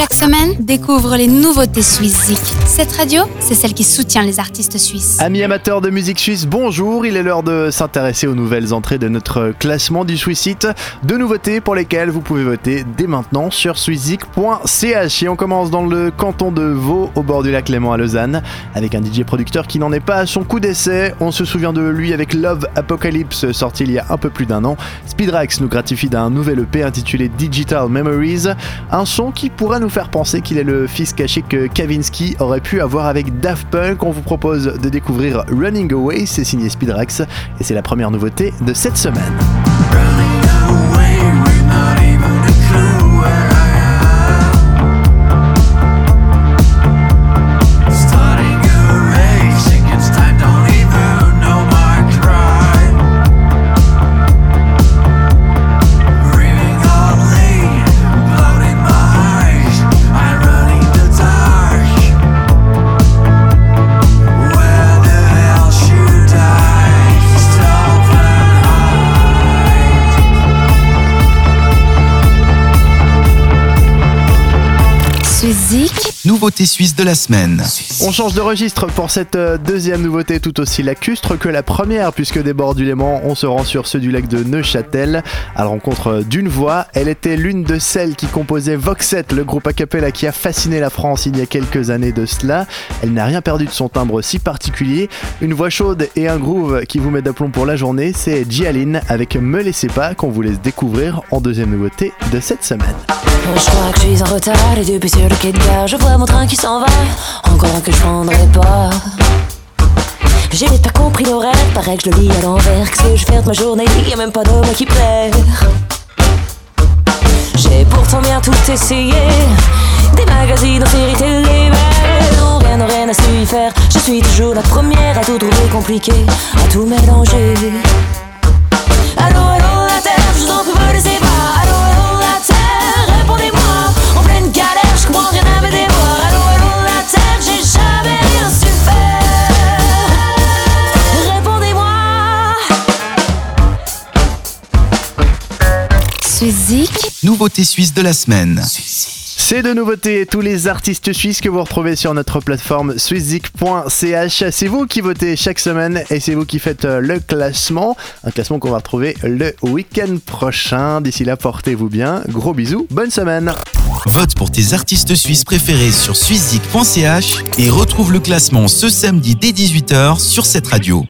Chaque semaine, découvre les nouveautés suisses Cette radio, c'est celle qui soutient les artistes suisses. Amis amateurs de musique suisse, bonjour. Il est l'heure de s'intéresser aux nouvelles entrées de notre classement du Swissite. Deux nouveautés pour lesquelles vous pouvez voter dès maintenant sur swissic.ch. Et on commence dans le canton de Vaud, au bord du lac Léman à Lausanne, avec un DJ producteur qui n'en est pas à son coup d'essai. On se souvient de lui avec Love Apocalypse, sorti il y a un peu plus d'un an. Speedrax nous gratifie d'un nouvel EP intitulé Digital Memories, un son qui pourra nous faire penser qu'il est le fils caché que Kavinsky aurait pu avoir avec Daft Punk. On vous propose de découvrir Running Away, c'est signé Speedrax et c'est la première nouveauté de cette semaine. Suzy. Nouveauté suisse de la semaine. On change de registre pour cette euh, deuxième nouveauté tout aussi lacustre que la première puisque des bords du Léman, on se rend sur ceux du lac de Neuchâtel à la rencontre d'une voix. Elle était l'une de celles qui composait Voxet, le groupe a cappella qui a fasciné la France il y a quelques années de cela. Elle n'a rien perdu de son timbre si particulier. Une voix chaude et un groove qui vous met d'aplomb pour la journée, c'est Gialine avec Me laissez pas qu'on vous laisse découvrir en deuxième nouveauté de cette semaine. Je crois que je suis en retard et depuis sur le quai de gare, je vois mon train qui s'en va. Encore que je prendrai pas. J'ai pas compris l'horaire, paraît que je le lis à l'envers. Qu'est-ce que je fais de ma journée? Y'a même pas d'homme qui perd. J'ai pourtant bien tout essayé. Des magazines, séries télé, mais non, rien, rien à su y faire. Je suis toujours la première à tout trouver compliqué, à tout mélanger. Suizik, Nouveauté suisse de la semaine. C'est de nouveautés, tous les artistes suisses que vous retrouvez sur notre plateforme swisszik.ch. C'est vous qui votez chaque semaine et c'est vous qui faites euh, le classement. Un classement qu'on va retrouver le week-end prochain. D'ici là, portez-vous bien. Gros bisous, bonne semaine. Vote pour tes artistes suisses préférés sur swissic.ch et retrouve le classement ce samedi dès 18h sur cette radio.